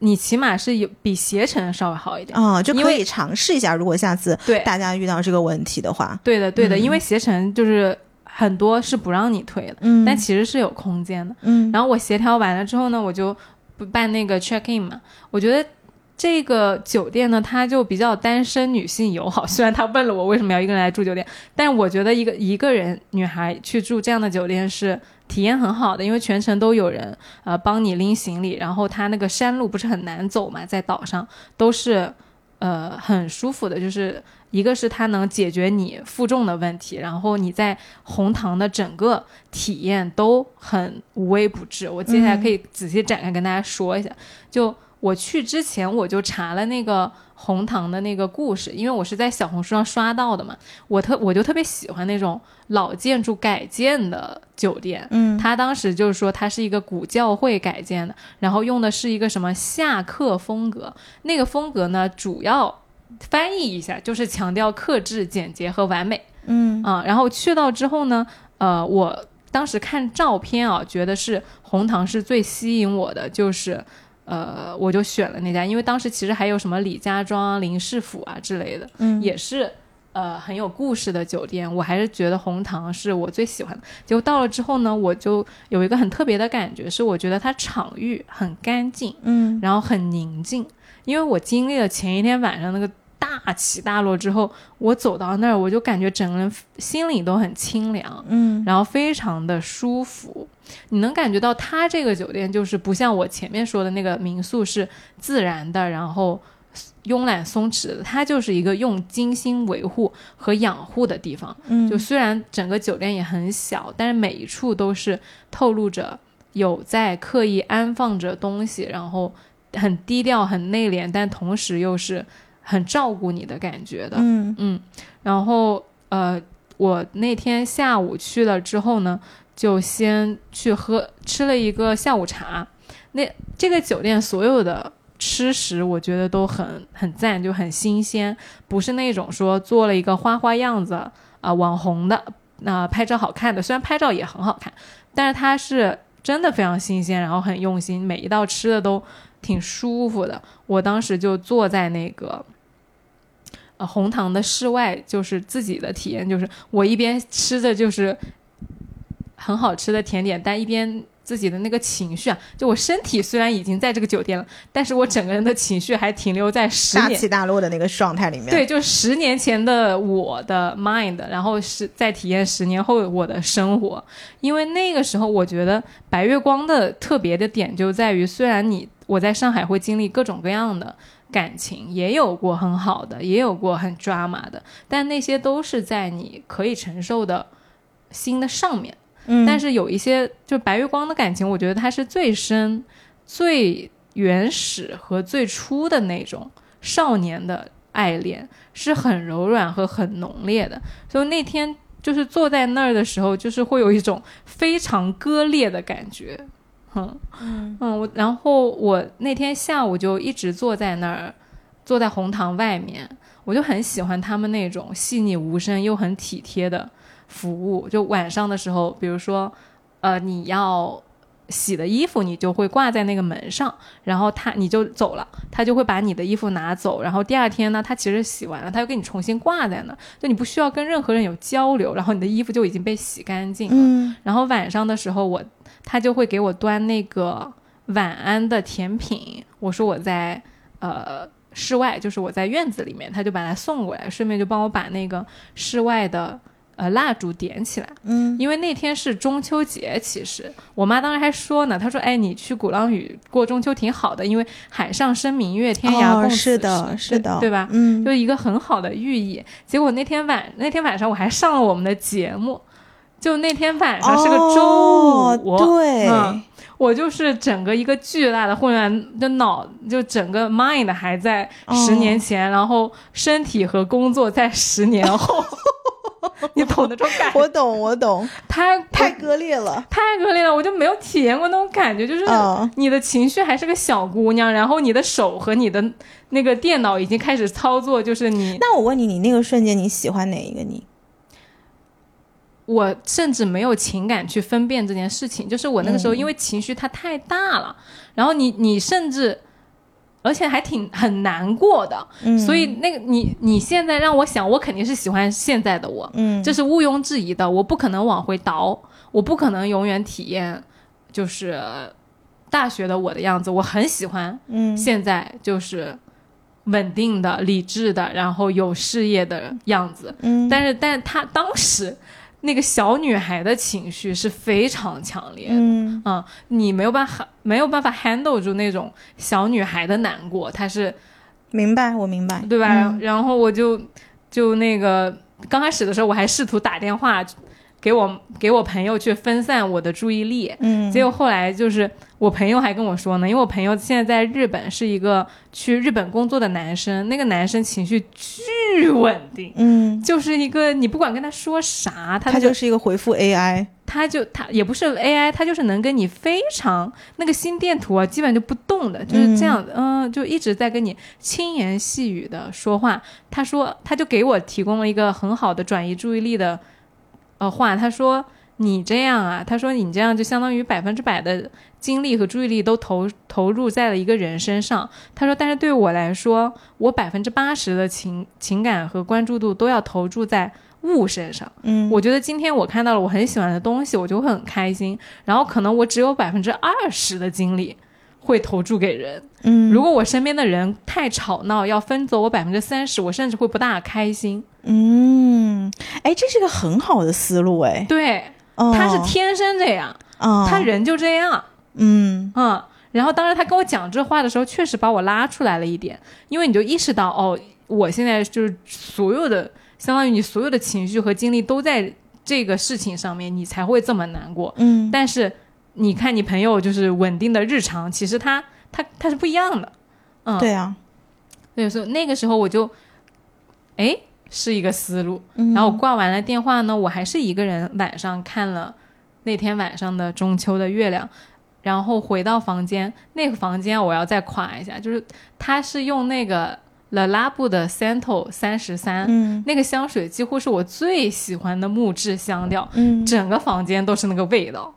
你起码是有比携程稍微好一点。啊、就可以尝试一下，如果下次对。大家遇到这个问题的话，对的对的，嗯。因为携程就是很多是不让你退的，嗯但其实是有空间的。嗯然后我协调完了之后呢，我就不办那个 check in 嘛。我觉得这个酒店呢，它就比较单身女性友好。虽然他问了我为什么要一个人来住酒店，但是我觉得一个一个人女孩去住这样的酒店是体验很好的，因为全程都有人呃帮你拎行李，然后它那个山路不是很难走嘛，在岛上都是呃很舒服的，就是。一个是它能解决你负重的问题，然后你在红糖的整个体验都很无微不至。我接下来可以仔细展开跟大家说一下。就我去之前，我就查了那个红糖的那个故事，因为我是在小红书上刷到的嘛。我特我就特别喜欢那种老建筑改建的酒店。嗯他当时就是说，它是一个古教会改建的，然后用的是一个什么下克风格。那个风格呢，主要翻译一下就是强调克制、简洁和完美。嗯啊，然后去到之后呢，呃，我当时看照片啊，觉得是红糖是最吸引我的，就是呃，我就选了那家，因为当时其实还有什么李家庄、林氏府啊之类的，嗯也是。呃，很有故事的酒店，我还是觉得红糖是我最喜欢的。结果到了之后呢，我就有一个很特别的感觉，是我觉得它场域很干净，嗯然后很宁静。因为我经历了前一天晚上那个大起大落之后，我走到那儿，我就感觉整个人心里都很清凉，嗯然后非常的舒服。你能感觉到它这个酒店就是不像我前面说的那个民宿是自然的，然后慵懒松弛的，它就是一个用精心维护和养护的地方。嗯就虽然整个酒店也很小，但是每一处都是透露着有在刻意安放着东西，然后很低调、很内敛，但同时又是很照顾你的感觉的。嗯嗯，然后呃，我那天下午去了之后呢，就先去喝吃了一个下午茶。那这个酒店所有的吃食，我觉得都很很赞，就很新鲜，不是那种说做了一个花花样子啊、网红的，那、拍照好看的。虽然拍照也很好看，但是它是真的非常新鲜，然后很用心，每一道吃的都挺舒服的。我当时就坐在那个。呃，红糖的室外就是自己的体验，就是我一边吃的就是很好吃的甜点，但一边自己的那个情绪啊，就我身体虽然已经在这个酒店了，但是我整个人的情绪还停留在十年大起大落的那个状态里面，对，就十年前的我的 mind，然后是在体验十年后我的生活。因为那个时候，我觉得白月光的特别的点就在于，虽然你我在上海会经历各种各样的感情，也有过很好的，也有过很 drama 的，但那些都是在你可以承受的心的上面。嗯，但是有一些就白月光的感情，我觉得它是最深、最原始和最初的那种少年的爱恋，是很柔软和很浓烈的。所以那天就是坐在那儿的时候，就是会有一种非常割裂的感觉。嗯嗯嗯，我然后我那天下午就一直坐在那儿，坐在红糖外面，我就很喜欢他们那种细腻无声又很体贴的服务。就晚上的时候，比如说，呃，你要洗的衣服，你就会挂在那个门上，然后他你就走了，他就会把你的衣服拿走，然后第二天呢，他其实洗完了，他又给你重新挂在那，就你不需要跟任何人有交流，然后你的衣服就已经被洗干净了。嗯然后晚上的时候我，他就会给我端那个晚安的甜品。我说我在呃室外，就是我在院子里面，他就把它送过来，顺便就帮我把那个室外的呃蜡烛点起来，嗯因为那天是中秋节。其实我妈当时还说呢，她说：“哎，你去鼓浪屿过中秋挺好的，因为海上生明月，天涯共哦，此是的，时是的，对吧？嗯，就一个很好的寓意。结果那天晚那天晚上我还上了我们的节目，就那天晚上是个周五，哦对，嗯我就是整个一个巨大的混乱，就脑就整个 mind 还在十年前，然后身体和工作在十年后，你懂那种感觉？我懂，我懂，太太割裂了。太割裂了，我就没有体验过那种感觉，就是嗯你的情绪还是个小姑娘，然后你的手和你的那个电脑已经开始操作，就是你那我问你，你那个瞬间你喜欢哪一个你？我甚至没有情感去分辨这件事情，就是我那个时候因为情绪它太大了，然后你你甚至，而且还挺很难过的，嗯。所以那个你你现在让我想，我肯定是喜欢现在的我，嗯，这是毋庸置疑的，我不可能往回倒，我不可能永远体验就是大学的我的样子，我很喜欢嗯。现在就是稳定的、理智的，然后有事业的样子，嗯，但是，但是他当时那个小女孩的情绪是非常强烈的，嗯。啊，你没有办法没有办法 handle 住那种小女孩的难过，她是明白，我明白，对吧？嗯。然后我就就那个刚开始的时候，我还试图打电话给我给我朋友去分散我的注意力，嗯，结果后来就是我朋友还跟我说呢，因为我朋友现在在日本是一个去日本工作的男生，那个男生情绪巨稳定。嗯，就是一个你不管跟他说啥，他它就就是一个回复 AI，他就他也不是 AI，他就是能跟你非常那个心电图啊，基本就不动的，就是这样的，嗯、就一直在跟你轻言细语的说话。他说，他就给我提供了一个很好的转移注意力的呃话，他说。你这样啊，他说你这样就相当于百分之百的精力和注意力都投投入在了一个人身上。他说，但是对我来说，我百分之八十的情情感和关注度都要投注在物身上。嗯，我觉得今天我看到了我很喜欢的东西，我就会很开心。然后可能我只有百分之二十的精力会投注给人。嗯，如果我身边的人太吵闹，要分走我百分之三十，我甚至会不大开心。嗯，哎，这是个很好的思路，哎，对，哦他是天生这样，哦，他人就这样，嗯嗯。然后当时他跟我讲这话的时候，确实把我拉出来了一点，因为你就意识到，哦，我现在就是所有的，相当于你所有的情绪和精力都在这个事情上面，你才会这么难过。嗯但是你看你朋友就是稳定的日常，其实他他他是不一样的，嗯，对啊，对，所以说那个时候我就，哎，是一个思路。嗯然后我挂完了电话呢，我还是一个人晚上看了那天晚上的中秋的月亮，然后回到房间，那个房间我要再夸一下，就是他是用那个 Le Labo 的 Santo 三十三。嗯那个香水几乎是我最喜欢的木质香调，嗯，整个房间都是那个味道。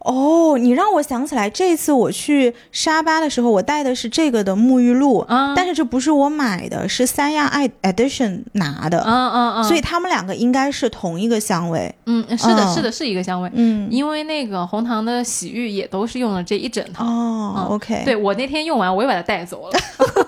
哦，你让我想起来，这次我去沙巴的时候，我带的是这个的沐浴露，嗯但是这不是我买的，是三亚爱 Edition 拿的，嗯嗯嗯，所以他们两个应该是同一个香味。嗯，是的，嗯是的，是一个香味。嗯，因为那个红糖的洗浴也都是用了这一整套。哦、嗯 o k 对我那天用完，我又把它带走了，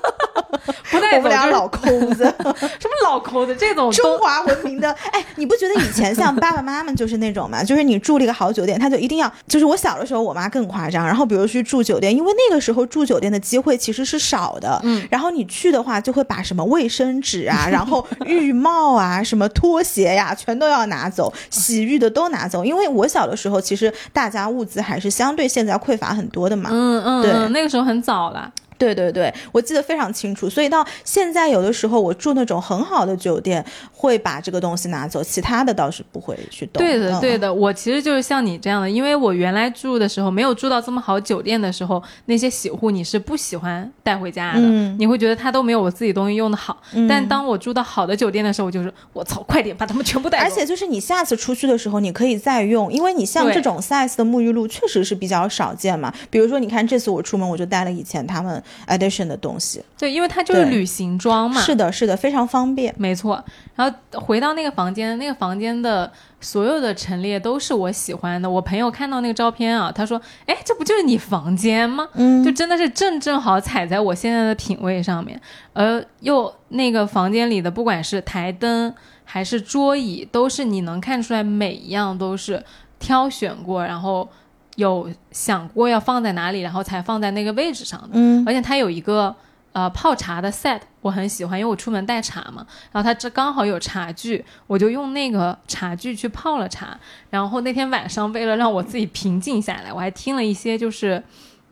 不带走我们俩老抠子，什么老抠子这种中华文明的。哎，你不觉得以前像爸爸妈妈就是那种嘛？就是你住了一个好酒店，他就一定要，就是我小的时候，我妈更夸张。然后比如去住酒店，因为那个时候住酒店的机会其实是少的，嗯，然后你去的话，就会把什么卫生纸啊，然后 浴帽啊，什么拖鞋呀、全都要拿走，洗浴的都拿走。因为我小的时候，其实大家物资还是相对现在匮乏很多的嘛。嗯嗯，对嗯那个时候很早了。对对对，我记得非常清楚。所以到现在，有的时候我住那种很好的酒店，会把这个东西拿走，其他的倒是不会去动。对的，嗯对的，我其实就是像你这样的，因为我原来住的时候没有住到这么好酒店的时候，那些洗护你是不喜欢带回家的，嗯你会觉得它都没有我自己东西用的好。嗯但当我住到好的酒店的时候，我就是我操，快点把它们全部带走。而且就是你下次出去的时候，你可以再用，因为你像这种 size 的沐浴露确实是比较少见嘛。比如说，你看这次我出门，我就带了以前他们 edition 的东西。对，因为它就是旅行装嘛。是的，是的，非常方便。没错，然后回到那个房间，那个房间的所有的陈列都是我喜欢的。我朋友看到那个照片啊，他说：“哎，这不就是你房间吗？”嗯就真的是正正好踩在我现在的品味上面。而又那个房间里的，不管是台灯还是桌椅，都是你能看出来每一样都是挑选过，然后有想过要放在哪里，然后才放在那个位置上的。嗯而且它有一个呃泡茶的 set，我很喜欢，因为我出门带茶嘛。然后它这刚好有茶具，我就用那个茶具去泡了茶。然后那天晚上为了让我自己平静下来，我还听了一些就是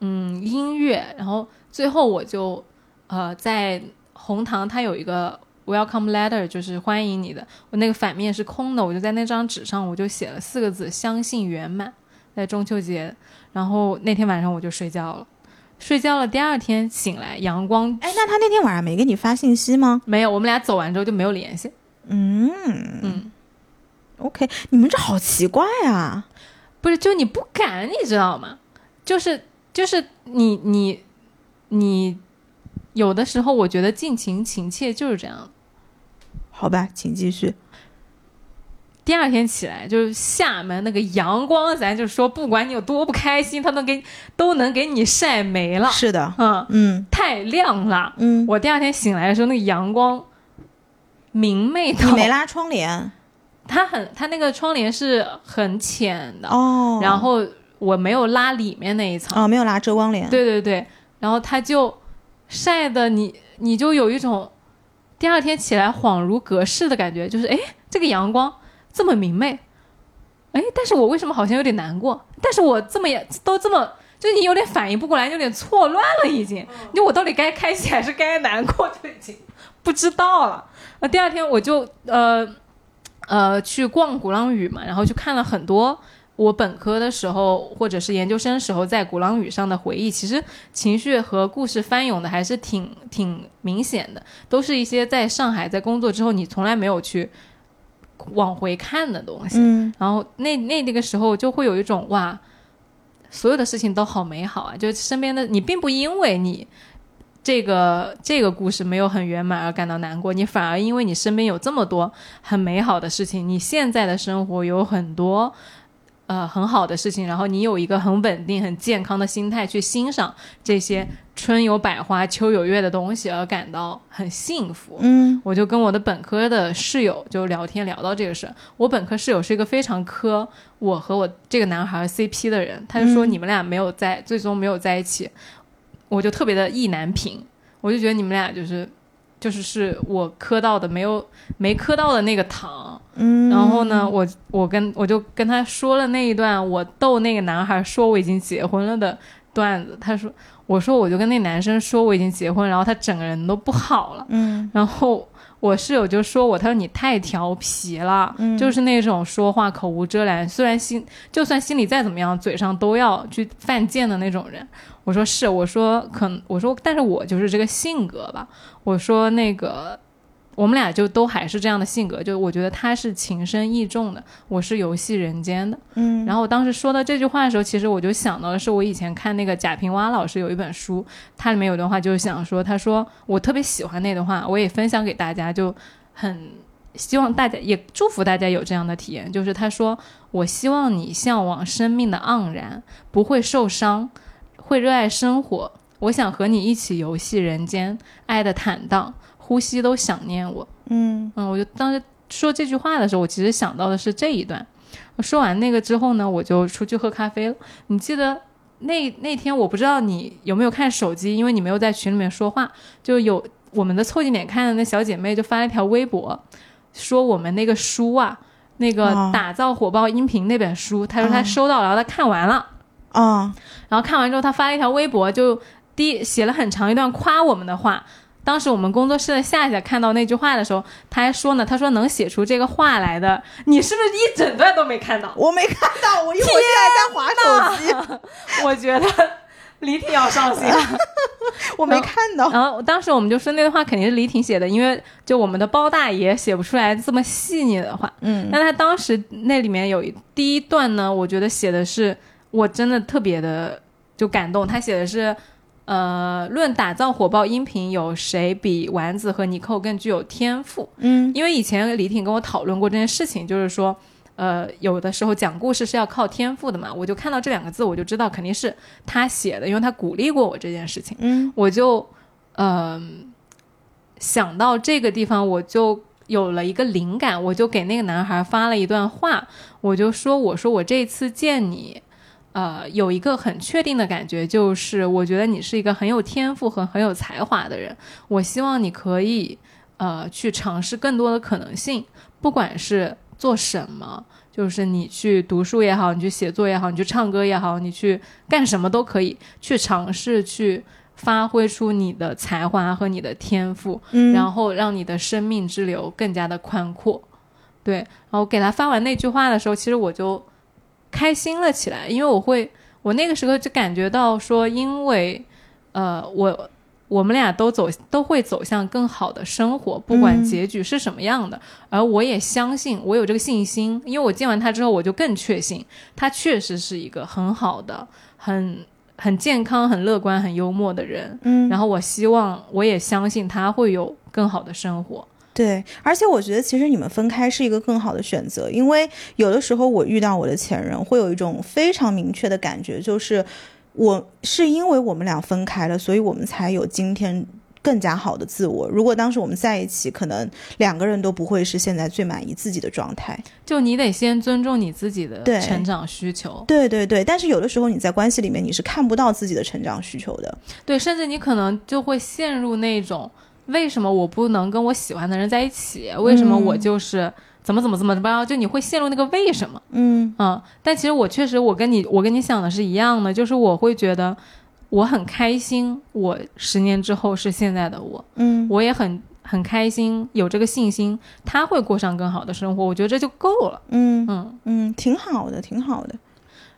嗯音乐。然后最后我就呃在红糖它有一个 welcome letter，就是欢迎你的。我那个反面是空的，我就在那张纸上我就写了四个字：相信圆满。在中秋节，然后那天晚上我就睡觉了。睡觉了，第二天醒来，阳光哎，那他那天晚上没给你发信息吗？没有，我们俩走完之后就没有联系。嗯嗯，，OK，你们这好奇怪啊。不是，就你不敢，你知道吗？就是就是你你你有的时候，我觉得尽情情切就是这样。好吧，请继续。第二天起来，就是厦门那个阳光，咱就说，不管你有多不开心，它能给都能给你晒没了。是的，嗯，嗯。太亮了。嗯，我第二天醒来的时候，那个阳光明媚到你没拉窗帘。它很，它那个窗帘是很浅的，哦，然后我没有拉里面那一层，哦没有拉遮光帘，对对对，然后它就晒的你，你就有一种第二天起来恍如隔世的感觉，就是哎，这个阳光这么明媚，哎，但是我为什么好像有点难过？但是我这么也都这么。就是你有点反应不过来，有点错乱了，已经。就我到底该开心还是该难过，就已经 不知道了。那，第二天我就呃呃去逛鼓浪屿嘛，然后去看了很多我本科的时候或者是研究生时候在鼓浪屿上的回忆，其实情绪和故事翻涌的还是挺挺明显的，都是一些在上海在工作之后你从来没有去往回看的东西。嗯然后那那那个时候就会有一种哇，所有的事情都好美好啊！就身边的你，并不因为你这个这个故事没有很圆满而感到难过，你反而因为你身边有这么多很美好的事情，你现在的生活有很多。呃，很好的事情，然后你有一个很稳定、很健康的心态去欣赏这些春有百花、秋有月的东西，而感到很幸福。嗯我就跟我的本科的室友就聊天聊到这个事。我本科室友是一个非常磕我和我这个男孩 CP 的人，他就说嗯你们俩没有在，最终没有在一起，我就特别的意难平，我就觉得你们俩就是就是是我磕到的没有没磕到的那个糖。嗯，然后呢，我我跟我就跟他说了那一段我逗那个男孩说我已经结婚了的段子，他说我说我就跟那男生说我已经结婚，然后他整个人都不好了。嗯然后我室友就说我，他说你太调皮了，嗯就是那种说话口无遮拦，虽然心就算心里再怎么样，嘴上都要去犯贱的那种人。我说是，我说可，我说但是我就是这个性格吧。我说那个我们俩就都还是这样的性格，就我觉得他是情深意重的，我是游戏人间的。嗯然后我当时说到这句话的时候，其实我就想到的是我以前看那个贾平凹老师有一本书，它里面有段话就是想说，他说我特别喜欢那段话，我也分享给大家，就很希望大家也祝福大家有这样的体验，就是他说我希望你向往生命的盎然，不会受伤，会热爱生活。我想和你一起游戏人间，爱的坦荡，呼吸都想念我。嗯嗯，我就当时说这句话的时候，我其实想到的是这一段。说完那个之后呢，我就出去喝咖啡了。你记得那那天我不知道你有没有看手机，因为你没有在群里面说话，就有我们的凑近点看的那小姐妹就发了一条微博，说我们那个书啊，那个哦打造火爆音频那本书，她说她哦收到了，然后她看完了。啊然后看完之后，她发了一条微博，就第一写了很长一段夸我们的话。当时我们工作室的夏夏看到那句话的时候，他还说呢，他说能写出这个话来的，你是不是一整段都没看到？我没看到，我因为我现在在划手机，我觉得李挺要上心了。我没看到。然后当时我们就说那段话肯定是李挺写的，因为就我们的包大爷写不出来这么细腻的话。嗯但他当时那里面有一第一段呢，我觉得写的是我真的特别的就感动。他写的是，呃，论打造火爆音频，有谁比丸子和尼寇更具有天赋？嗯因为以前李挺跟我讨论过这件事情，就是说，呃，有的时候讲故事是要靠天赋的嘛。我就看到这两个字，我就知道肯定是他写的，因为他鼓励过我这件事情。嗯我就，嗯、想到这个地方，我就有了一个灵感，我就给那个男孩发了一段话，我就说，我说我这次见你。呃，有一个很确定的感觉，就是我觉得你是一个很有天赋和很有才华的人。我希望你可以呃去尝试更多的可能性，不管是做什么，就是你去读书也好，你去写作也好，你去唱歌也好，你去干什么都可以，去尝试去发挥出你的才华和你的天赋，嗯，然后让你的生命之流更加的宽阔。对，然后给他发完那句话的时候，其实我就开心了起来，因为我会，我那个时候就感觉到说，因为呃，我我们俩都走都会走向更好的生活，不管嗯结局是什么样的。而我也相信，我有这个信心，因为我见完他之后，我就更确信他确实是一个很好的、很很健康、很乐观、很幽默的人。嗯，然后我希望，我也相信他会有更好的生活。对，而且我觉得其实你们分开是一个更好的选择，因为有的时候我遇到我的前任，会有一种非常明确的感觉，就是我是因为我们俩分开了，所以我们才有今天。更加好的自我。如果当时我们在一起，可能两个人都不会是现在最满意自己的状态。就你得先尊重你自己的对成长需求，对对对，但是有的时候你在关系里面你是看不到自己的成长需求的。对，甚至你可能就会陷入那种为什么我不能跟我喜欢的人在一起？为什么我就是怎么怎么怎么怎么样？就你会陷入那个为什么？嗯嗯，但其实我确实，我跟你我跟你想的是一样的，就是我会觉得我很开心，我十年之后是现在的我，嗯我也很很开心，有这个信心，他会过上更好的生活，我觉得这就够了。嗯嗯，嗯，挺好的，挺好的。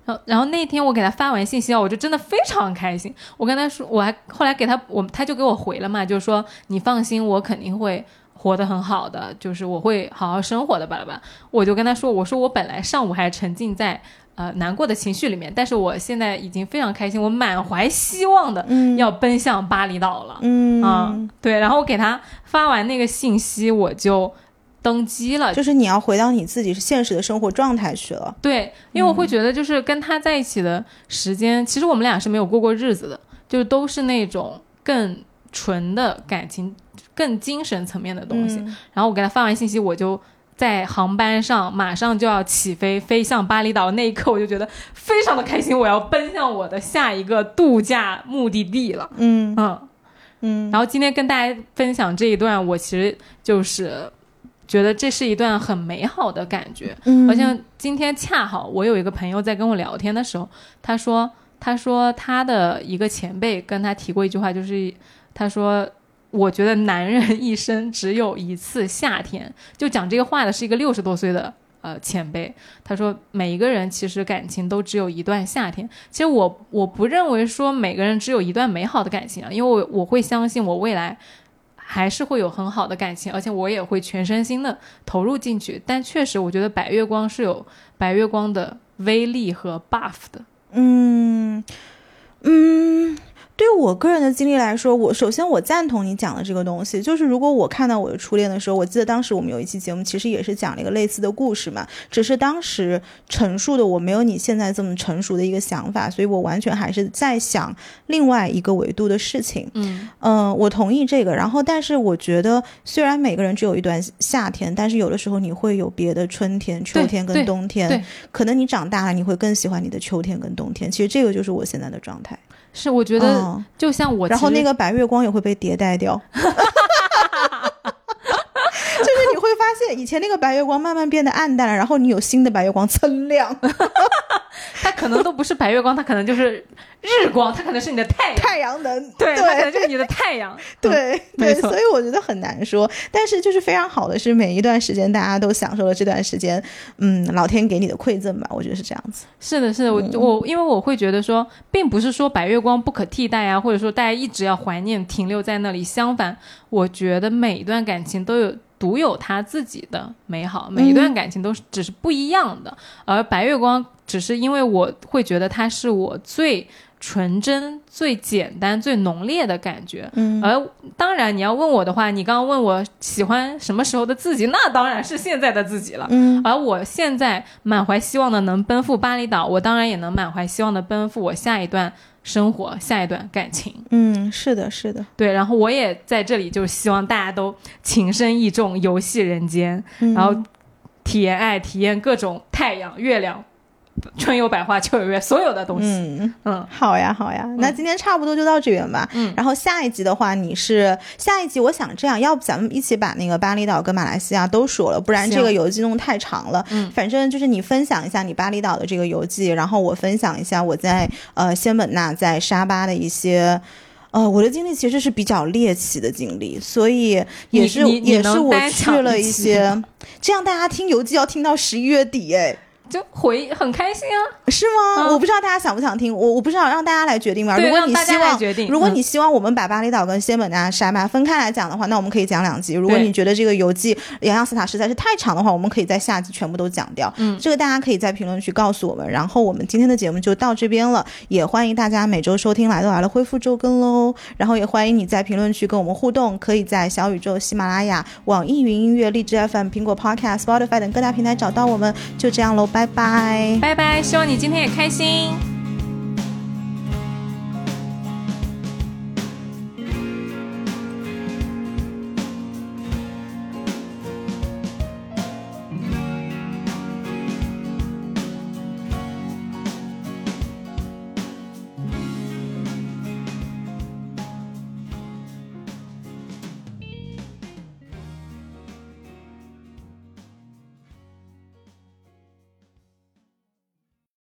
然后然后那天我给他发完信息啊，我就真的非常开心。我跟他说，我还后来给他我他就给我回了嘛，就是说你放心，我肯定会。活得很好的，就是我会好好生活的，巴拉巴拉。我就跟他说，我说我本来上午还沉浸在呃难过的情绪里面，但是我现在已经非常开心，我满怀希望的嗯要奔向巴厘岛了。嗯啊，对，然后我给他发完那个信息，我就登机了。就是你要回到你自己现实的生活状态去了。对，因为我会觉得，就是跟他在一起的时间，其实我们俩是没有过过日子的，就是都是那种更纯的感情、更精神层面的东西。嗯然后我给他发完信息，我就在航班上马上就要起飞，飞向巴厘岛那一刻，我就觉得非常的开心，我要奔向我的下一个度假目的地了。嗯嗯，嗯然后今天跟大家分享这一段，我其实就是觉得这是一段很美好的感觉。嗯好像今天恰好我有一个朋友在跟我聊天的时候，他说，他说他的一个前辈跟他提过一句话，就是他说，我觉得男人一生只有一次夏天。就讲这个话的是一个六十多岁的呃前辈，他说每一个人其实感情都只有一段夏天。其实我我不认为说每个人只有一段美好的感情啊，因为我我会相信我未来。还是会有很好的感情，而且我也会全身心的投入进去。但确实，我觉得白月光是有白月光的威力和 buff 的。嗯嗯，对于我个人的经历来说，我首先我赞同你讲的这个东西，就是如果我看到我的初恋的时候，我记得当时我们有一期节目，其实也是讲了一个类似的故事嘛，只是当时陈述的我没有你现在这么成熟的一个想法，所以我完全还是在想另外一个维度的事情。嗯嗯，我同意这个。然后，但是我觉得，虽然每个人只有一段夏天，但是有的时候你会有别的春天、秋天跟冬天。对，可能你长大了，你会更喜欢你的秋天跟冬天。其实这个就是我现在的状态。是我觉得嗯就像我然后那个白月光也会被迭代掉。发现，以前那个白月光慢慢变得暗淡了，然后你有新的白月光蹭亮，它可能都不是白月光，它可能就是日光，它可能是你的太阳，太阳能，对，它可能就是你的太阳。嗯对对，所以我觉得很难说。但是就是非常好的是，每一段时间大家都享受了这段时间，嗯，老天给你的馈赠吧，我觉得是这样子。是的，是的，我我因为我会觉得说，并不是说白月光不可替代啊，或者说大家一直要怀念停留在那里。相反，我觉得每一段感情都有独有他自己的美好，每一段感情都是只是不一样的。而白月光只是因为我会觉得它是我最纯真、最简单、最浓烈的感觉。嗯而当然，你要问我的话，你刚刚问我喜欢什么时候的自己，那当然是现在的自己了。嗯而我现在满怀希望的能奔赴巴厘岛，我当然也能满怀希望的奔赴我下一段生活、下一段感情。嗯，是的，是的，对，然后我也在这里就希望大家都情深意重，游戏人间，嗯然后体验爱，体验各种太阳、月亮、春有百花，秋有月，所有的东西。嗯。嗯好呀，好呀，那今天差不多就到这边吧。嗯然后下一集的话，你是下一集，我想这样，要不咱们一起把那个巴厘岛跟马来西亚都说了，不然这个游记弄太长了。嗯反正就是你分享一下你巴厘岛的这个游记，然后我分享一下我在呃仙本那在沙巴的一些。呃，我的经历其实是比较猎奇的经历，所以也是也是我去了一些，这样大家听游记要听到十一月底，哎，就回很开心啊。是吗？嗯我不知道大家想不想听，我我不知道，让大家来决定吧。对如果你希望，来决定如果嗯你希望我们把巴厘岛跟仙本那、沙巴分开来讲的话，那我们可以讲两集。如果你觉得这个游记洋洋洒洒实在是太长的话，我们可以在下集全部都讲掉。嗯这个大家可以在评论区告诉我们。然后我们今天的节目就到这边了，也欢迎大家每周收听来都来了恢复周更喽。然后也欢迎你在评论区跟我们互动，可以在小宇宙、喜马拉雅、网易云音乐、荔枝 FM、苹果 Podcast、Spotify 等各大平台找到我们。就这样喽，拜拜。拜拜，希望你今天也开心。